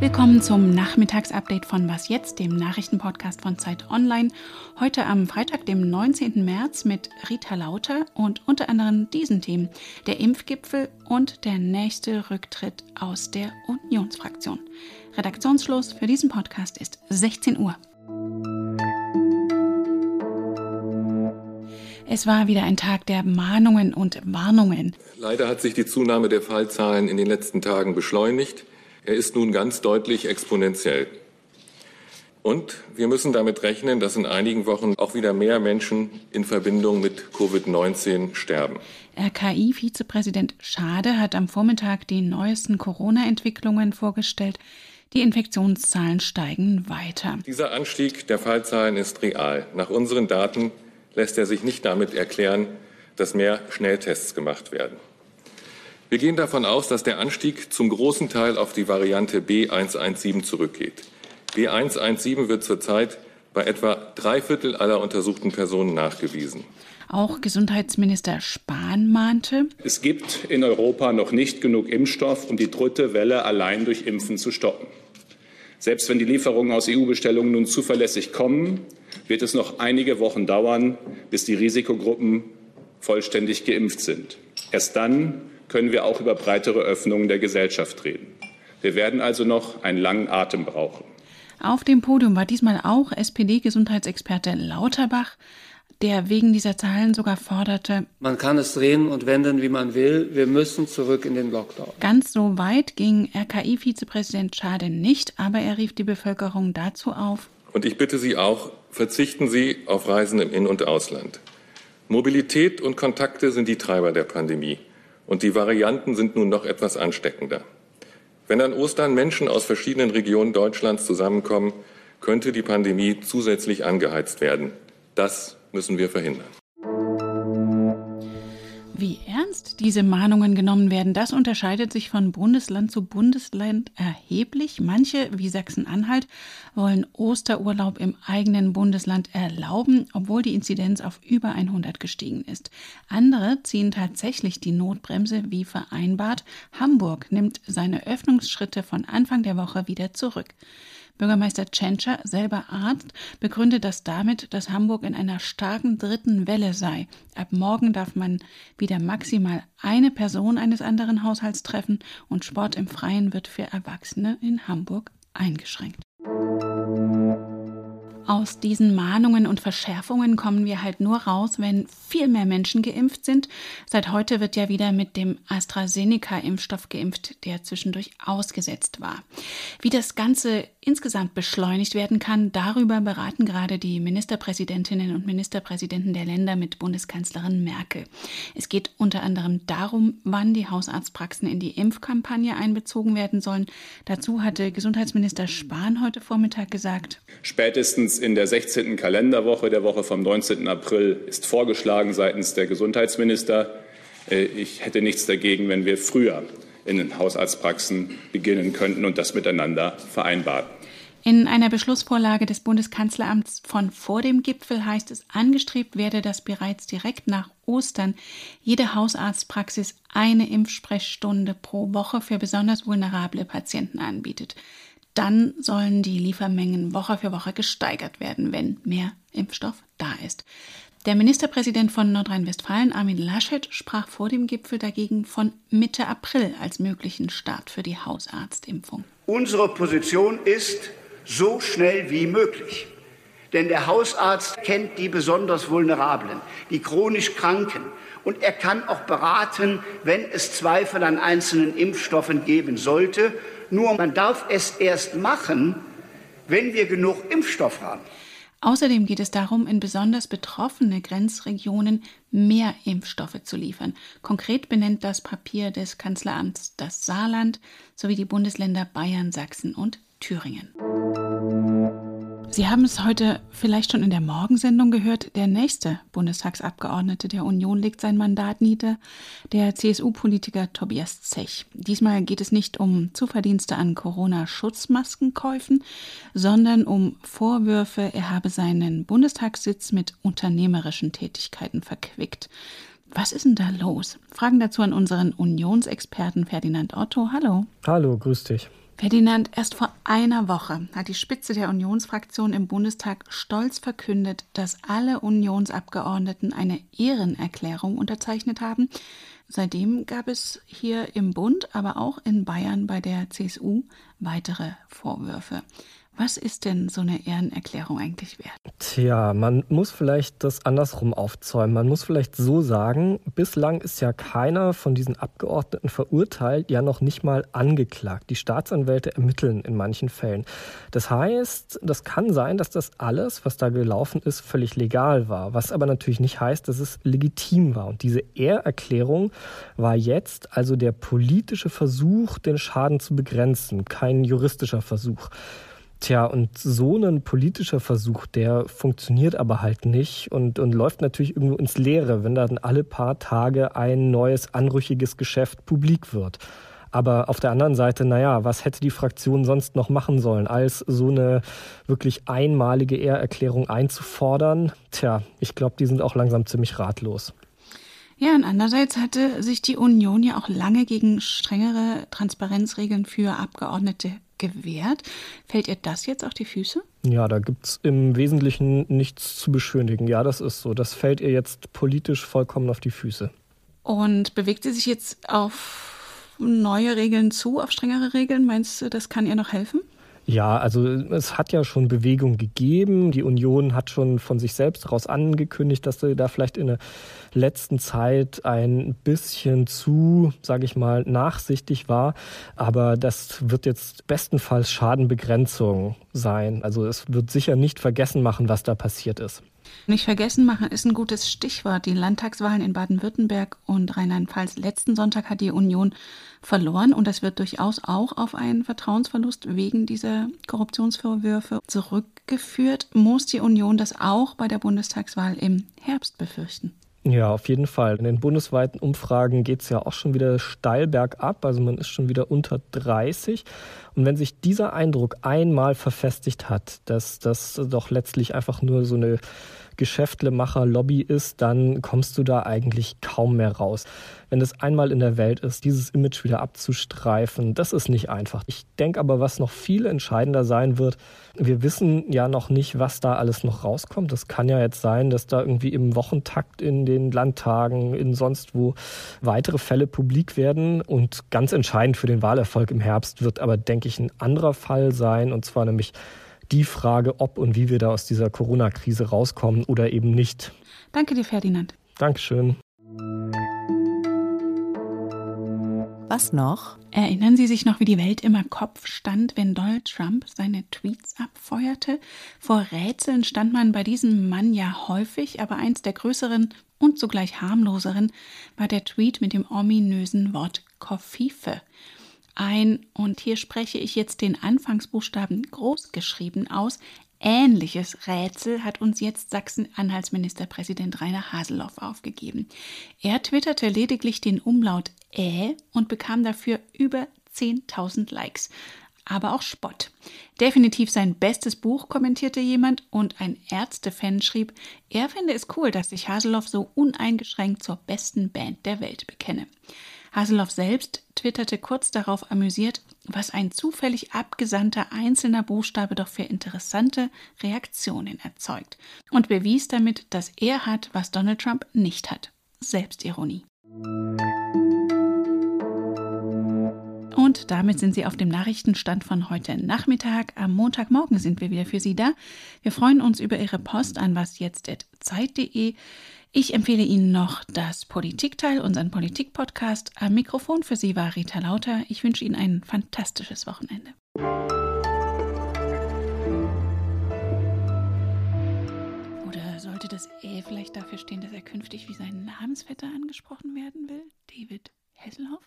Willkommen zum Nachmittagsupdate von Was jetzt, dem Nachrichtenpodcast von Zeit Online. Heute am Freitag, dem 19. März mit Rita Lauter und unter anderem diesen Themen: der Impfgipfel und der nächste Rücktritt aus der Unionsfraktion. Redaktionsschluss für diesen Podcast ist 16 Uhr. Es war wieder ein Tag der Mahnungen und Warnungen. Leider hat sich die Zunahme der Fallzahlen in den letzten Tagen beschleunigt. Er ist nun ganz deutlich exponentiell. Und wir müssen damit rechnen, dass in einigen Wochen auch wieder mehr Menschen in Verbindung mit Covid-19 sterben. RKI-Vizepräsident Schade hat am Vormittag die neuesten Corona-Entwicklungen vorgestellt. Die Infektionszahlen steigen weiter. Dieser Anstieg der Fallzahlen ist real. Nach unseren Daten lässt er sich nicht damit erklären, dass mehr Schnelltests gemacht werden. Wir gehen davon aus, dass der Anstieg zum großen Teil auf die Variante B117 zurückgeht. B117 wird zurzeit bei etwa drei Viertel aller untersuchten Personen nachgewiesen. Auch Gesundheitsminister Spahn mahnte, es gibt in Europa noch nicht genug Impfstoff, um die dritte Welle allein durch Impfen zu stoppen. Selbst wenn die Lieferungen aus EU-Bestellungen nun zuverlässig kommen, wird es noch einige Wochen dauern, bis die Risikogruppen vollständig geimpft sind. Erst dann können wir auch über breitere Öffnungen der Gesellschaft reden. Wir werden also noch einen langen Atem brauchen. Auf dem Podium war diesmal auch SPD-Gesundheitsexperte Lauterbach, der wegen dieser Zahlen sogar forderte, man kann es drehen und wenden, wie man will. Wir müssen zurück in den Lockdown. Ganz so weit ging RKI-Vizepräsident Schade nicht, aber er rief die Bevölkerung dazu auf. Und ich bitte Sie auch, verzichten Sie auf Reisen im In- und Ausland. Mobilität und Kontakte sind die Treiber der Pandemie. Und die Varianten sind nun noch etwas ansteckender. Wenn an Ostern Menschen aus verschiedenen Regionen Deutschlands zusammenkommen, könnte die Pandemie zusätzlich angeheizt werden. Das müssen wir verhindern. Diese Mahnungen genommen werden, das unterscheidet sich von Bundesland zu Bundesland erheblich. Manche, wie Sachsen-Anhalt, wollen Osterurlaub im eigenen Bundesland erlauben, obwohl die Inzidenz auf über 100 gestiegen ist. Andere ziehen tatsächlich die Notbremse wie vereinbart. Hamburg nimmt seine Öffnungsschritte von Anfang der Woche wieder zurück. Bürgermeister Tschentscher, selber Arzt, begründet das damit, dass Hamburg in einer starken dritten Welle sei. Ab morgen darf man wieder maximal eine Person eines anderen Haushalts treffen und Sport im Freien wird für Erwachsene in Hamburg eingeschränkt. Aus diesen Mahnungen und Verschärfungen kommen wir halt nur raus, wenn viel mehr Menschen geimpft sind. Seit heute wird ja wieder mit dem AstraZeneca-Impfstoff geimpft, der zwischendurch ausgesetzt war. Wie das Ganze insgesamt beschleunigt werden kann, darüber beraten gerade die Ministerpräsidentinnen und Ministerpräsidenten der Länder mit Bundeskanzlerin Merkel. Es geht unter anderem darum, wann die Hausarztpraxen in die Impfkampagne einbezogen werden sollen. Dazu hatte Gesundheitsminister Spahn heute Vormittag gesagt, spätestens in der 16. Kalenderwoche, der Woche vom 19. April, ist vorgeschlagen seitens der Gesundheitsminister. Äh, ich hätte nichts dagegen, wenn wir früher in den Hausarztpraxen beginnen könnten und das miteinander vereinbaren. In einer Beschlussvorlage des Bundeskanzleramts von vor dem Gipfel heißt es, angestrebt werde, dass bereits direkt nach Ostern jede Hausarztpraxis eine Impfsprechstunde pro Woche für besonders vulnerable Patienten anbietet dann sollen die Liefermengen Woche für Woche gesteigert werden, wenn mehr Impfstoff da ist. Der Ministerpräsident von Nordrhein-Westfalen, Armin Laschet, sprach vor dem Gipfel dagegen von Mitte April als möglichen Start für die Hausarztimpfung. Unsere Position ist so schnell wie möglich. Denn der Hausarzt kennt die besonders Vulnerablen, die chronisch Kranken. Und er kann auch beraten, wenn es Zweifel an einzelnen Impfstoffen geben sollte nur man darf es erst machen, wenn wir genug Impfstoff haben. Außerdem geht es darum, in besonders betroffene Grenzregionen mehr Impfstoffe zu liefern. Konkret benennt das Papier des Kanzleramts das Saarland sowie die Bundesländer Bayern, Sachsen und Thüringen. Sie haben es heute vielleicht schon in der Morgensendung gehört. Der nächste Bundestagsabgeordnete der Union legt sein Mandat nieder, der CSU-Politiker Tobias Zech. Diesmal geht es nicht um Zuverdienste an Corona-Schutzmaskenkäufen, sondern um Vorwürfe, er habe seinen Bundestagssitz mit unternehmerischen Tätigkeiten verquickt. Was ist denn da los? Fragen dazu an unseren Unionsexperten Ferdinand Otto. Hallo. Hallo, grüß dich. Ferdinand, erst vor einer Woche hat die Spitze der Unionsfraktion im Bundestag stolz verkündet, dass alle Unionsabgeordneten eine Ehrenerklärung unterzeichnet haben. Seitdem gab es hier im Bund, aber auch in Bayern bei der CSU weitere Vorwürfe. Was ist denn so eine Ehrenerklärung eigentlich wert? Tja, man muss vielleicht das andersrum aufzäumen. Man muss vielleicht so sagen, bislang ist ja keiner von diesen Abgeordneten verurteilt, ja noch nicht mal angeklagt. Die Staatsanwälte ermitteln in manchen Fällen. Das heißt, das kann sein, dass das alles, was da gelaufen ist, völlig legal war. Was aber natürlich nicht heißt, dass es legitim war. Und diese Ehrerklärung war jetzt also der politische Versuch, den Schaden zu begrenzen, kein juristischer Versuch. Tja, und so ein politischer Versuch, der funktioniert aber halt nicht und, und läuft natürlich irgendwo ins Leere, wenn dann alle paar Tage ein neues, anrüchiges Geschäft publik wird. Aber auf der anderen Seite, naja, was hätte die Fraktion sonst noch machen sollen, als so eine wirklich einmalige Ehrerklärung einzufordern? Tja, ich glaube, die sind auch langsam ziemlich ratlos. Ja, und andererseits hatte sich die Union ja auch lange gegen strengere Transparenzregeln für Abgeordnete gewährt. Fällt ihr das jetzt auf die Füße? Ja, da gibt es im Wesentlichen nichts zu beschönigen. Ja, das ist so. Das fällt ihr jetzt politisch vollkommen auf die Füße. Und bewegt sie sich jetzt auf neue Regeln zu, auf strengere Regeln? Meinst du, das kann ihr noch helfen? Ja, also es hat ja schon Bewegung gegeben. Die Union hat schon von sich selbst heraus angekündigt, dass sie da vielleicht in der letzten Zeit ein bisschen zu, sage ich mal, nachsichtig war. Aber das wird jetzt bestenfalls Schadenbegrenzung sein. Also es wird sicher nicht vergessen machen, was da passiert ist. Nicht vergessen machen ist ein gutes Stichwort. Die Landtagswahlen in Baden-Württemberg und Rheinland-Pfalz letzten Sonntag hat die Union verloren und das wird durchaus auch auf einen Vertrauensverlust wegen dieser Korruptionsvorwürfe zurückgeführt. Muss die Union das auch bei der Bundestagswahl im Herbst befürchten? Ja, auf jeden Fall. In den bundesweiten Umfragen geht es ja auch schon wieder steil bergab. Also man ist schon wieder unter 30. Und wenn sich dieser Eindruck einmal verfestigt hat, dass das doch letztlich einfach nur so eine Geschäftlemacher-Lobby ist, dann kommst du da eigentlich kaum mehr raus. Wenn es einmal in der Welt ist, dieses Image wieder abzustreifen, das ist nicht einfach. Ich denke aber, was noch viel entscheidender sein wird, wir wissen ja noch nicht, was da alles noch rauskommt. Es kann ja jetzt sein, dass da irgendwie im Wochentakt in den Landtagen, in sonst wo weitere Fälle publik werden. Und ganz entscheidend für den Wahlerfolg im Herbst wird aber, denke ich, ein anderer Fall sein, und zwar nämlich die Frage, ob und wie wir da aus dieser Corona-Krise rauskommen oder eben nicht. Danke dir, Ferdinand. Dankeschön. Was noch? Erinnern Sie sich noch, wie die Welt immer Kopf stand, wenn Donald Trump seine Tweets abfeuerte? Vor Rätseln stand man bei diesem Mann ja häufig, aber eins der größeren und zugleich harmloseren war der Tweet mit dem ominösen Wort Koffife ein, und hier spreche ich jetzt den Anfangsbuchstaben großgeschrieben aus, Ähnliches Rätsel hat uns jetzt Sachsen-Anhalts-Ministerpräsident Rainer Haseloff aufgegeben. Er twitterte lediglich den Umlaut Ä und bekam dafür über 10.000 Likes. Aber auch Spott. Definitiv sein bestes Buch, kommentierte jemand, und ein Ärztefan schrieb, er finde es cool, dass sich Haseloff so uneingeschränkt zur besten Band der Welt bekenne. Haseloff selbst twitterte kurz darauf amüsiert, was ein zufällig abgesandter einzelner Buchstabe doch für interessante Reaktionen erzeugt und bewies damit, dass er hat, was Donald Trump nicht hat. Selbstironie. Und damit sind Sie auf dem Nachrichtenstand von heute Nachmittag. Am Montagmorgen sind wir wieder für Sie da. Wir freuen uns über Ihre Post an wasjetzt.zeit.de. Ich empfehle Ihnen noch das Politikteil, unseren Politikpodcast. Am Mikrofon für Sie war Rita Lauter. Ich wünsche Ihnen ein fantastisches Wochenende. Oder sollte das E vielleicht dafür stehen, dass er künftig wie sein Namensvetter angesprochen werden will? David Hesselhoff?